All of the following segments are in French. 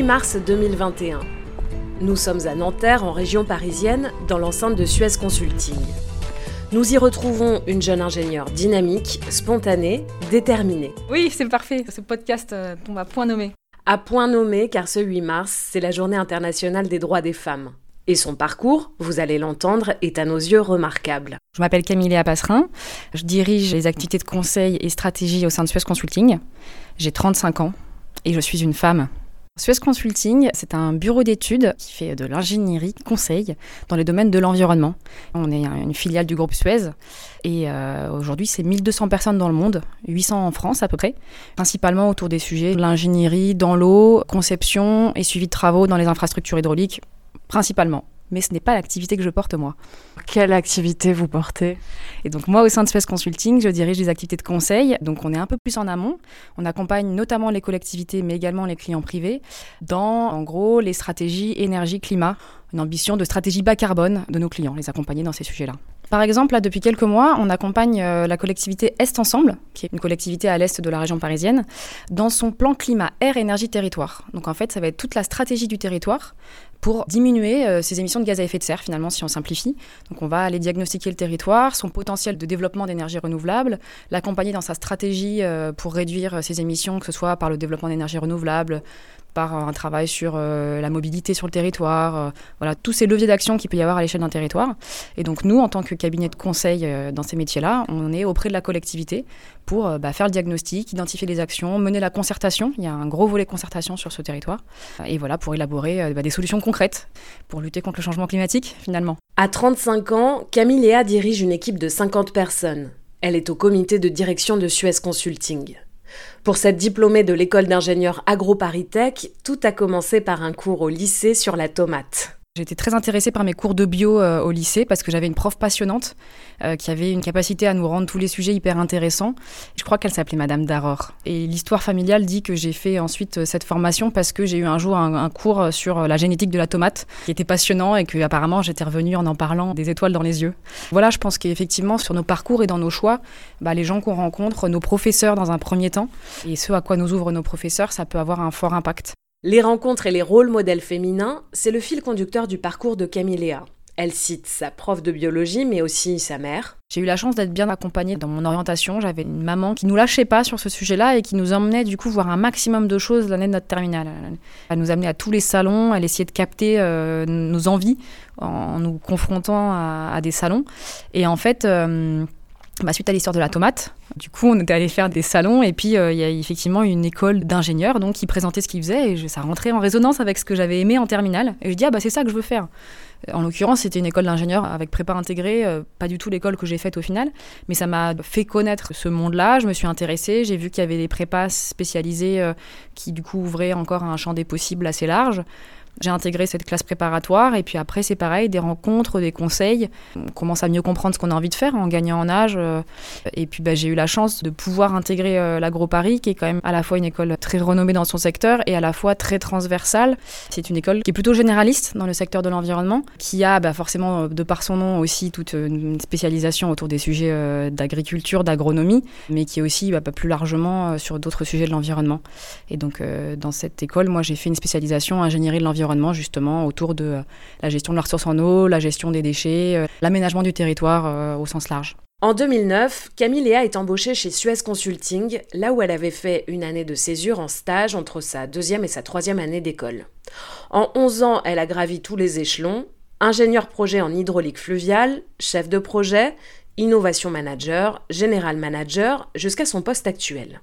8 mars 2021. Nous sommes à Nanterre, en région parisienne, dans l'enceinte de Suez Consulting. Nous y retrouvons une jeune ingénieure dynamique, spontanée, déterminée. Oui, c'est parfait, ce podcast euh, tombe à point nommé. À point nommé car ce 8 mars, c'est la journée internationale des droits des femmes. Et son parcours, vous allez l'entendre, est à nos yeux remarquable. Je m'appelle Camille Passerin, je dirige les activités de conseil et stratégie au sein de Suez Consulting. J'ai 35 ans et je suis une femme. Suez Consulting, c'est un bureau d'études qui fait de l'ingénierie conseil dans les domaines de l'environnement. On est une filiale du groupe Suez et euh, aujourd'hui c'est 1200 personnes dans le monde, 800 en France à peu près, principalement autour des sujets de l'ingénierie dans l'eau, conception et suivi de travaux dans les infrastructures hydrauliques principalement mais ce n'est pas l'activité que je porte moi. Quelle activité vous portez? Et donc moi au sein de Space Consulting, je dirige les activités de conseil, donc on est un peu plus en amont. On accompagne notamment les collectivités mais également les clients privés dans en gros les stratégies énergie-climat, une ambition de stratégie bas carbone de nos clients, les accompagner dans ces sujets-là. Par exemple, là, depuis quelques mois, on accompagne euh, la collectivité Est Ensemble, qui est une collectivité à l'est de la région parisienne, dans son plan climat, air, énergie, territoire. Donc en fait, ça va être toute la stratégie du territoire pour diminuer euh, ses émissions de gaz à effet de serre, finalement, si on simplifie. Donc on va aller diagnostiquer le territoire, son potentiel de développement d'énergie renouvelable, l'accompagner dans sa stratégie euh, pour réduire ses émissions, que ce soit par le développement d'énergie renouvelable, par un travail sur euh, la mobilité sur le territoire, euh, voilà, tous ces leviers d'action qu'il peut y avoir à l'échelle d'un territoire. Et donc nous, en tant que cabinet de conseil euh, dans ces métiers-là, on est auprès de la collectivité pour bah, faire le diagnostic, identifier les actions, mener la concertation. Il y a un gros volet concertation sur ce territoire. Et voilà, pour élaborer bah, des solutions concrètes pour lutter contre le changement climatique, finalement. À 35 ans, Camille dirige une équipe de 50 personnes. Elle est au comité de direction de Suez Consulting. Pour cette diplômée de l'école d'ingénieurs AgroParisTech, tout a commencé par un cours au lycée sur la tomate. J'étais très intéressée par mes cours de bio euh, au lycée parce que j'avais une prof passionnante euh, qui avait une capacité à nous rendre tous les sujets hyper intéressants. Je crois qu'elle s'appelait Madame Daror. Et l'histoire familiale dit que j'ai fait ensuite euh, cette formation parce que j'ai eu un jour un, cours sur la génétique de la tomate qui était passionnant et que apparemment j'étais revenue en en parlant des étoiles dans les yeux. Voilà, je pense qu'effectivement sur nos parcours et dans nos choix, bah, les gens qu'on rencontre, nos professeurs dans un premier temps et ce à quoi nous ouvrent nos professeurs, ça peut avoir un fort impact. Les rencontres et les rôles modèles féminins, c'est le fil conducteur du parcours de Camille. Elle cite sa prof de biologie, mais aussi sa mère. J'ai eu la chance d'être bien accompagnée dans mon orientation. J'avais une maman qui nous lâchait pas sur ce sujet-là et qui nous emmenait du coup voir un maximum de choses l'année de notre terminale. Elle nous amenait à tous les salons, elle essayait de capter euh, nos envies en nous confrontant à, des salons. Et en fait, euh, bah, suite à l'histoire de la tomate, du coup, on était allé faire des salons et puis euh, il y a effectivement une école d'ingénieurs donc qui présentait ce qu'ils faisaient et ça rentrait en résonance avec ce que j'avais aimé en terminale. Et je dis ah bah c'est ça que je veux faire. En l'occurrence, c'était une école d'ingénieurs avec prépa intégrée, euh, pas du tout l'école que j'ai faite au final, mais ça m'a fait connaître ce monde-là. Je me suis intéressée, j'ai vu qu'il y avait des prépas spécialisées euh, qui du coup ouvraient encore un champ des possibles assez large. J'ai intégré cette classe préparatoire et puis après c'est pareil, des rencontres, des conseils. On commence à mieux comprendre ce qu'on a envie de faire en gagnant en âge. Euh, et puis bah, j'ai eu la chance de pouvoir intégrer euh, l'AgroParis qui est quand même à la fois une école très renommée dans son secteur et à la fois très transversale. C'est une école qui est plutôt généraliste dans le secteur de l'environnement, qui a bah, forcément euh, de par son nom aussi toute une spécialisation autour des sujets d'agriculture, d'agronomie, mais qui est aussi bah, plus largement sur d'autres sujets de l'environnement. Et donc dans cette école, moi j'ai fait une spécialisation ingénierie de l'environnement justement autour de euh, la gestion de la ressource en eau, la gestion des déchets, euh, l'aménagement du territoire euh, au sens large. En 2009, Camille Léa est embauchée chez Suez Consulting, là où elle avait fait une année de césure en stage entre sa deuxième et sa troisième année d'école. En 11 ans, elle a gravi tous les échelons, ingénieur projet en hydraulique fluviale, chef de projet, innovation manager, général manager, jusqu'à son poste actuel.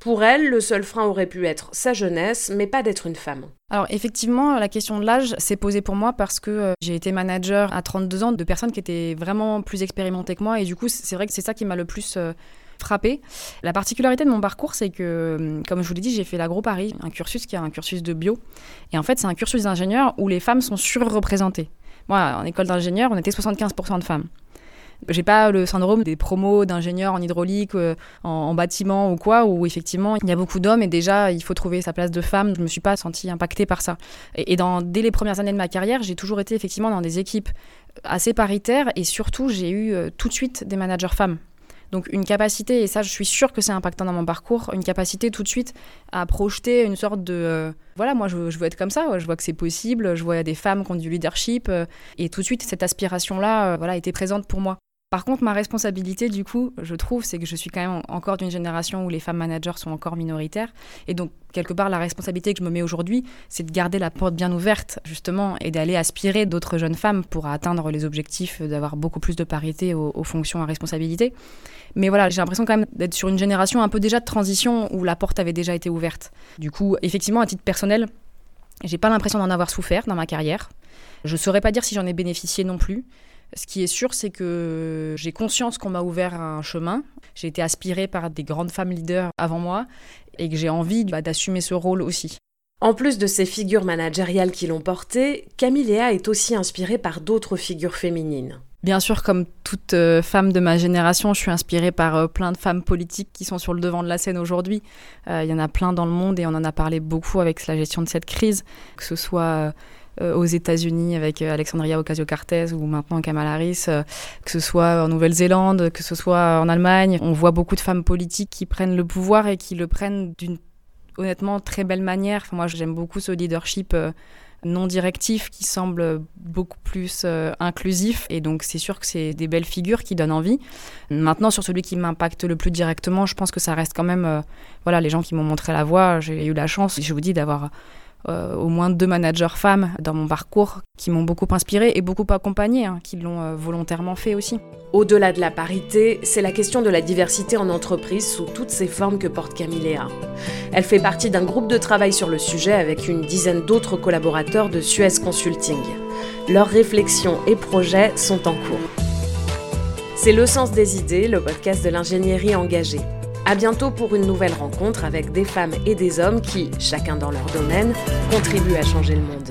Pour elle, le seul frein aurait pu être sa jeunesse, mais pas d'être une femme. Alors effectivement, la question de l'âge s'est posée pour moi parce que euh, j'ai été manager à 32 ans de personnes qui étaient vraiment plus expérimentées que moi et du coup c'est vrai que c'est ça qui m'a le plus euh, La particularité de mon parcours, c'est que, hum, comme je vous l'ai dit, j'ai fait l'Agro Paris, un cursus qui est un cursus de bio. Et en fait, c'est un cursus d'ingénieur où les femmes sont surreprésentées. Moi, en école d'ingénieur, on était 75% de femmes. J'ai pas le syndrome des promos d'ingénieurs en hydraulique, euh, en, bâtiment ou quoi, où effectivement il y a beaucoup d'hommes et déjà il faut trouver sa place de femme. Je me suis pas sentie impactée par ça. Et, dans, dès les premières années de ma carrière, j'ai toujours été effectivement dans des équipes assez paritaires et surtout j'ai eu euh, tout de suite des managers femmes. Donc une capacité, et ça je suis sûre que c'est impactant dans mon parcours, une capacité tout de suite à projeter une sorte de... Euh, voilà, moi je, veux être comme ça, je vois que c'est possible, je vois des femmes qui ont du leadership, euh, et tout de suite cette aspiration-là voilà, était présente pour moi. Par contre, ma responsabilité, du coup, je trouve, c'est que je suis quand même encore d'une génération où les femmes managers sont encore minoritaires. Et donc, quelque part, la responsabilité que je me mets aujourd'hui, c'est de garder la porte bien ouverte, justement, et d'aller aspirer d'autres jeunes femmes pour atteindre les objectifs d'avoir beaucoup plus de parité aux, fonctions à responsabilité. Mais voilà, j'ai l'impression quand même d'être sur une génération un peu déjà de transition où la porte avait déjà été ouverte. Du coup, effectivement, à titre personnel, j'ai pas l'impression d'en avoir souffert dans ma carrière. Je saurais pas dire si j'en ai bénéficié non plus. Ce qui est sûr, c'est que j'ai conscience qu'on m'a ouvert un chemin. J'ai été aspirée par des grandes femmes leaders avant moi et que j'ai envie bah, d'assumer ce rôle aussi. En plus de ces figures managériales qui l'ont portée, Camille Léa est aussi inspirée par d'autres figures féminines. Bien sûr, comme toute euh, femme de ma génération, je suis inspirée par euh, plein de femmes politiques qui sont sur le devant de la scène aujourd'hui. Euh, il y en a plein dans le monde et on en a parlé beaucoup avec la gestion de cette crise, que ce soit aux États-Unis avec euh, Alexandria Ocasio-Cortez ou maintenant Kamala Harris, euh, que ce soit en Nouvelle-Zélande, que ce soit en Allemagne. On voit beaucoup de femmes politiques qui prennent le pouvoir et qui le prennent d'une honnêtement très belle manière. moi, j'aime beaucoup ce leadership non directif qui semble beaucoup plus inclusif. Et donc, c'est sûr que c'est des belles figures qui donnent envie. Maintenant, sur celui qui m'impacte le plus directement, je pense que ça reste quand même voilà, les gens qui m'ont montré la voie. J'ai eu la chance, je vous dis, d'avoir euh, au moins deux managers femmes dans mon parcours qui m'ont beaucoup inspiré et beaucoup accompagné, hein, qui l'ont euh, volontairement fait aussi. Au-delà de la parité, c'est la question de la diversité en entreprise sous toutes ses formes que porte Camilléa. Elle fait partie d'un groupe de travail sur le sujet avec une dizaine d'autres collaborateurs de Suez Consulting. Leurs réflexions et projets sont en cours. C'est Le Sens des idées, le podcast de l'ingénierie engagée. À bientôt pour une nouvelle rencontre avec des femmes et des hommes qui, chacun dans leur domaine, contribuent à changer le monde.